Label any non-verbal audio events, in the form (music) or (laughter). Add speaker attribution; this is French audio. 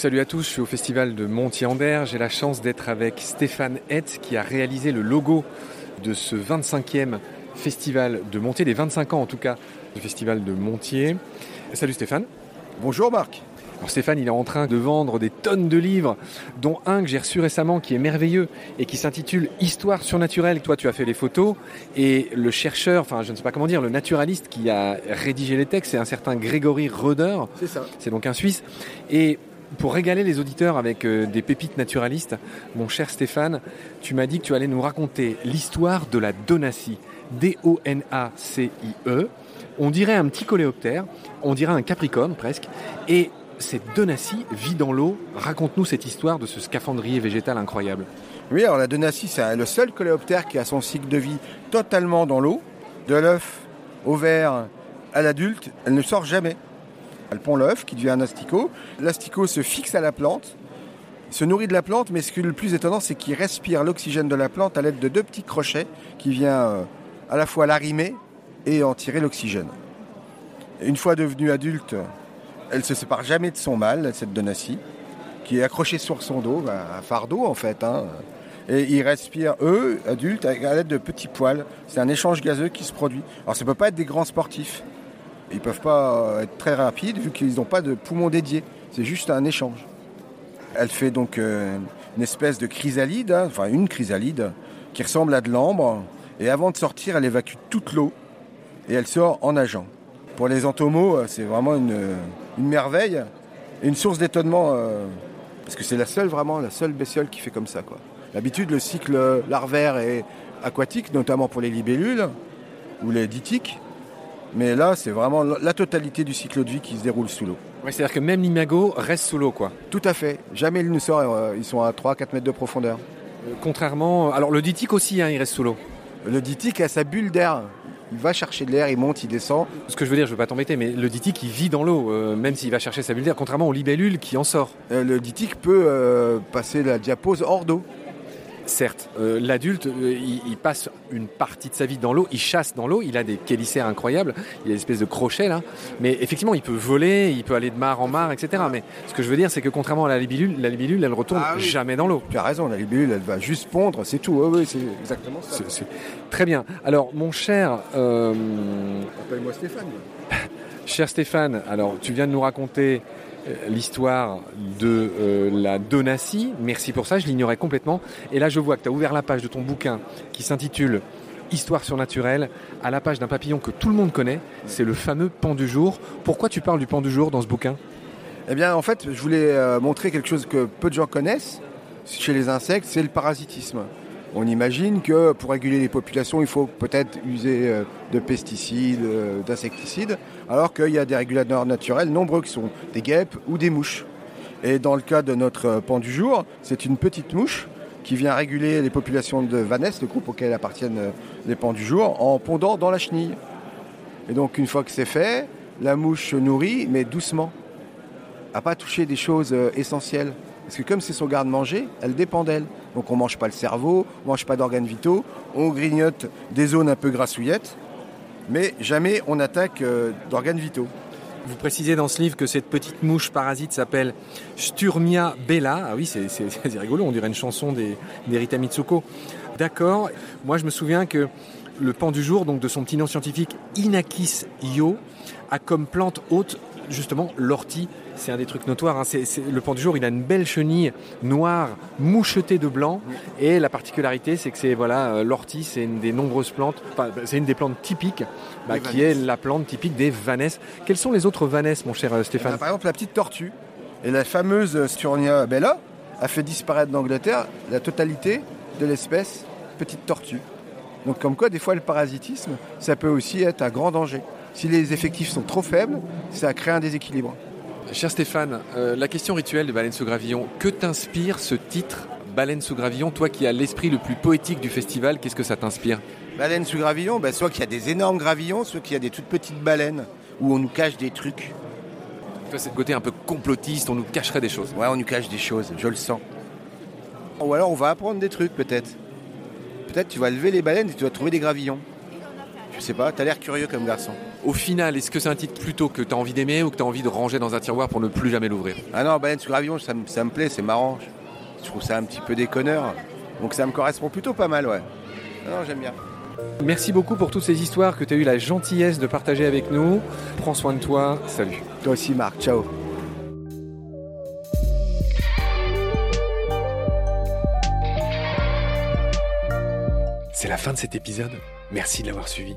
Speaker 1: Salut à tous, je suis au festival de Montier-Ander. J'ai la chance d'être avec Stéphane Hetz qui a réalisé le logo de ce 25e festival de Montier, des 25 ans en tout cas, du festival de Montier. Salut Stéphane.
Speaker 2: Bonjour Marc.
Speaker 1: Alors Stéphane, il est en train de vendre des tonnes de livres, dont un que j'ai reçu récemment qui est merveilleux et qui s'intitule Histoire surnaturelle. Toi, tu as fait les photos et le chercheur, enfin je ne sais pas comment dire, le naturaliste qui a rédigé les textes, c'est un certain Grégory Roder.
Speaker 2: C'est ça.
Speaker 1: C'est donc un Suisse. Et pour régaler les auditeurs avec euh, des pépites naturalistes, mon cher Stéphane, tu m'as dit que tu allais nous raconter l'histoire de la Donacie. D-O-N-A-C-I-E. On dirait un petit coléoptère, on dirait un capricorne presque. Et cette Donacie vit dans l'eau. Raconte-nous cette histoire de ce scaphandrier végétal incroyable.
Speaker 2: Oui, alors la Donacie, c'est le seul coléoptère qui a son cycle de vie totalement dans l'eau. De l'œuf au ver à l'adulte, elle ne sort jamais. Elle pond l'œuf qui devient un asticot. L'asticot se fixe à la plante, se nourrit de la plante, mais ce qui est le plus étonnant, c'est qu'il respire l'oxygène de la plante à l'aide de deux petits crochets qui viennent euh, à la fois l'arrimer et en tirer l'oxygène. Une fois devenue adulte, elle se sépare jamais de son mâle, cette donacie, qui est accroché sur son dos, un fardeau en fait. Hein. Et ils respirent, eux, adultes, à l'aide de petits poils. C'est un échange gazeux qui se produit. Alors ça ne peut pas être des grands sportifs. Ils ne peuvent pas être très rapides vu qu'ils n'ont pas de poumons dédiés. C'est juste un échange. Elle fait donc euh, une espèce de chrysalide, hein, enfin une chrysalide, qui ressemble à de l'ambre. Et avant de sortir, elle évacue toute l'eau et elle sort en nageant. Pour les entomos, euh, c'est vraiment une, merveille et une source d'étonnement euh, parce que c'est la seule, vraiment, la seule bestiole qui fait comme ça. D'habitude, le cycle larvaire est aquatique, notamment pour les libellules ou les ditiques. Mais là, c'est vraiment la totalité du cycle de vie qui se déroule sous l'eau.
Speaker 1: Ouais, C'est-à-dire que même l'imago reste sous l'eau, quoi.
Speaker 2: Tout à fait. Jamais ils ne sortent. Ils sont à 3-4 mètres de profondeur.
Speaker 1: Euh, contrairement. Alors, le ditique aussi, hein, il reste sous l'eau.
Speaker 2: Le ditique a sa bulle d'air. Il va chercher de l'air, il monte, il descend.
Speaker 1: Ce que je veux dire, je ne veux pas t'embêter, mais le ditique, il vit dans l'eau, euh, même s'il va chercher sa bulle d'air, contrairement au libellule qui en sort.
Speaker 2: Euh, le ditique peut euh, passer la diapose hors d'eau.
Speaker 1: Certes, euh, l'adulte, euh, il, il passe une partie de sa vie dans l'eau, il chasse dans l'eau, il a des chélicères incroyables, il a des espèces de crochets là, mais effectivement il peut voler, il peut aller de mare en mare, etc. Mais ce que je veux dire, c'est que contrairement à la libellule, la libellule, elle retourne
Speaker 2: Ah oui.
Speaker 1: jamais dans l'eau.
Speaker 2: Tu as raison, la libellule, elle va juste pondre, c'est tout. Oui, oui, c'est exactement ça.
Speaker 1: Très bien. Alors, mon cher, euh,
Speaker 2: Appelle-moi Stéphane. (laughs)
Speaker 1: cher Stéphane, alors tu viens de nous raconter l'histoire de euh, la donatie. Merci pour ça, je l'ignorais complètement. Et là, je vois que tu as ouvert la page de ton bouquin qui s'intitule Histoire surnaturelle à la page d'un papillon que tout le monde connaît. C'est le fameux pan du jour. Pourquoi tu parles du pan du jour dans ce bouquin?
Speaker 2: Eh bien, en fait, je voulais euh, montrer quelque chose que peu de gens connaissent chez les insectes, c'est le parasitisme. On imagine que pour réguler les populations, il faut peut-être user euh, de pesticides, euh, d'insecticides, alors qu'il y a des régulateurs naturels nombreux qui sont des guêpes ou des mouches. Et dans le cas de notre euh, pan du jour, c'est une petite mouche qui vient réguler les populations de Vanesse, le groupe auquel appartiennent les pans du jour, en pondant dans la chenille. Et donc une fois que c'est fait, la mouche se nourrit, mais doucement à pas toucher des choses essentielles. Parce que comme c'est son garde-manger, elle dépend d'elle. Donc on mange pas le cerveau, on mange pas d'organes vitaux, on grignote des zones un peu grassouillettes, mais jamais on attaque euh, d'organes vitaux.
Speaker 1: Vous précisez dans ce livre que cette petite mouche parasite s'appelle Sturmia bella. Ah oui, c'est (laughs) rigolo, on dirait une chanson des, des Rita Mitsuko. D'accord. Moi, je me souviens que le pan du jour, donc de son petit nom scientifique Inachis io, a comme plante haute justement l'ortie. C'est un des trucs notoires. hein. C'est- c'est- le pan du jour, il a une belle chenille noire mouchetée de blanc. Et la particularité, c'est que c'est voilà, euh, l'ortie, c'est une des nombreuses plantes. Enfin, c'est une des plantes typiques, bah, qui est la plante typique des vanesses. Quelles sont les autres vanesses, mon cher euh,
Speaker 2: On a,
Speaker 1: Stéphane?
Speaker 2: par exemple la petite tortue. Et la fameuse Sturnia bella a fait disparaître d'Angleterre la totalité de l'espèce petite tortue. Donc comme quoi, des fois, le parasitisme, ça peut aussi être un grand danger. Si les effectifs sont trop faibles, ça crée un déséquilibre.
Speaker 1: Cher Stéphane, euh, la question rituelle de Baleine sous Gravillon, que t'inspire ce titre Baleine sous Gravillon Toi qui as l'esprit le plus poétique du festival, qu'est-ce que ça t'inspire?
Speaker 2: Baleine sous gravillon, ben, soit qu'il y a des énormes gravillons, soit qu'il y a des toutes petites baleines où on nous cache des trucs.
Speaker 1: Toi, c'est le côté un peu complotiste, on nous cacherait des choses.
Speaker 2: Ouais, on nous cache des choses, je le sens. Ou alors on va apprendre des trucs peut-être. Peut-être tu vas lever les baleines et tu vas trouver des gravillons. Je sais pas, t'as l'air curieux comme garçon.
Speaker 1: Au final, est-ce que c'est un titre plutôt que t'as envie d'aimer ou que t'as envie de ranger dans un tiroir pour ne plus jamais l'ouvrir?
Speaker 2: Ah non, baleine sous gravillon, ça, me- ça me plaît, c'est marrant. Je trouve ça un petit peu déconneur. Donc ça me correspond plutôt pas mal, ouais. Ah non, j'aime bien.
Speaker 1: Merci beaucoup pour toutes ces histoires que tu as eu la gentillesse de partager avec nous. Prends soin de toi, salut.
Speaker 2: Toi aussi, Marc, ciao.
Speaker 1: C'est la fin de cet épisode. Merci de l'avoir suivi.